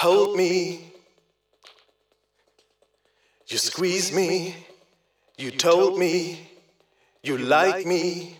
hold me. You squeeze me, you told me. you like me.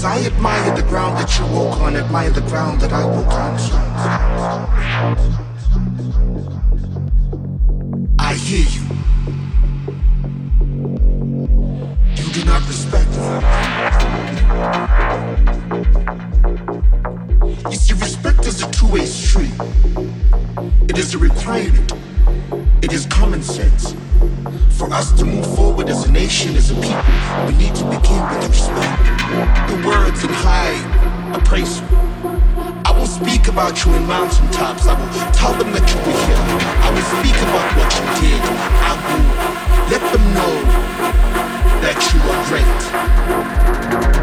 Cause I admire the ground that you walk on, admire the ground that I walk on. I hear you. You do not respect me. You see, respect is a two-way street. It is a requirement. It is common sense. For us to move forward as a nation, as a people, we need to begin with respect. The words in high appraisal. I will speak about you in mountaintops. I will tell them that you were here. I will speak about what you did. I will let them know that you are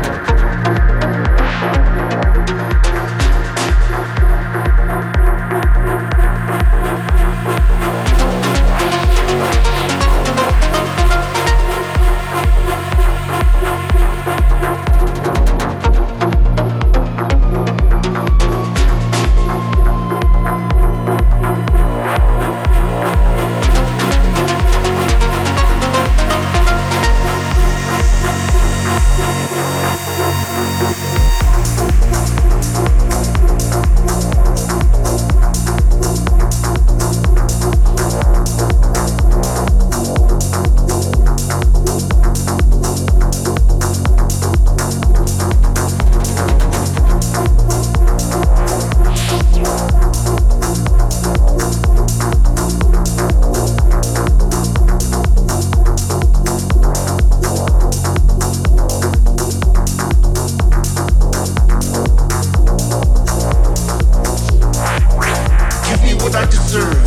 great. What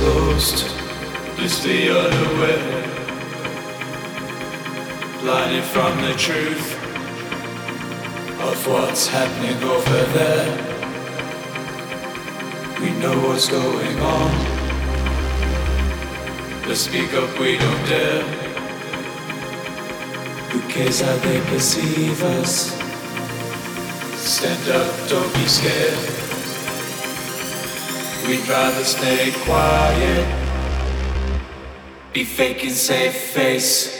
closed is the other way. Blinded from the truth of what's happening over there. We know what's going on. Let's speak up, we don't dare. Who cares how they perceive us? Stand up, don't be scared. We'd rather stay quiet, be fake and safe face.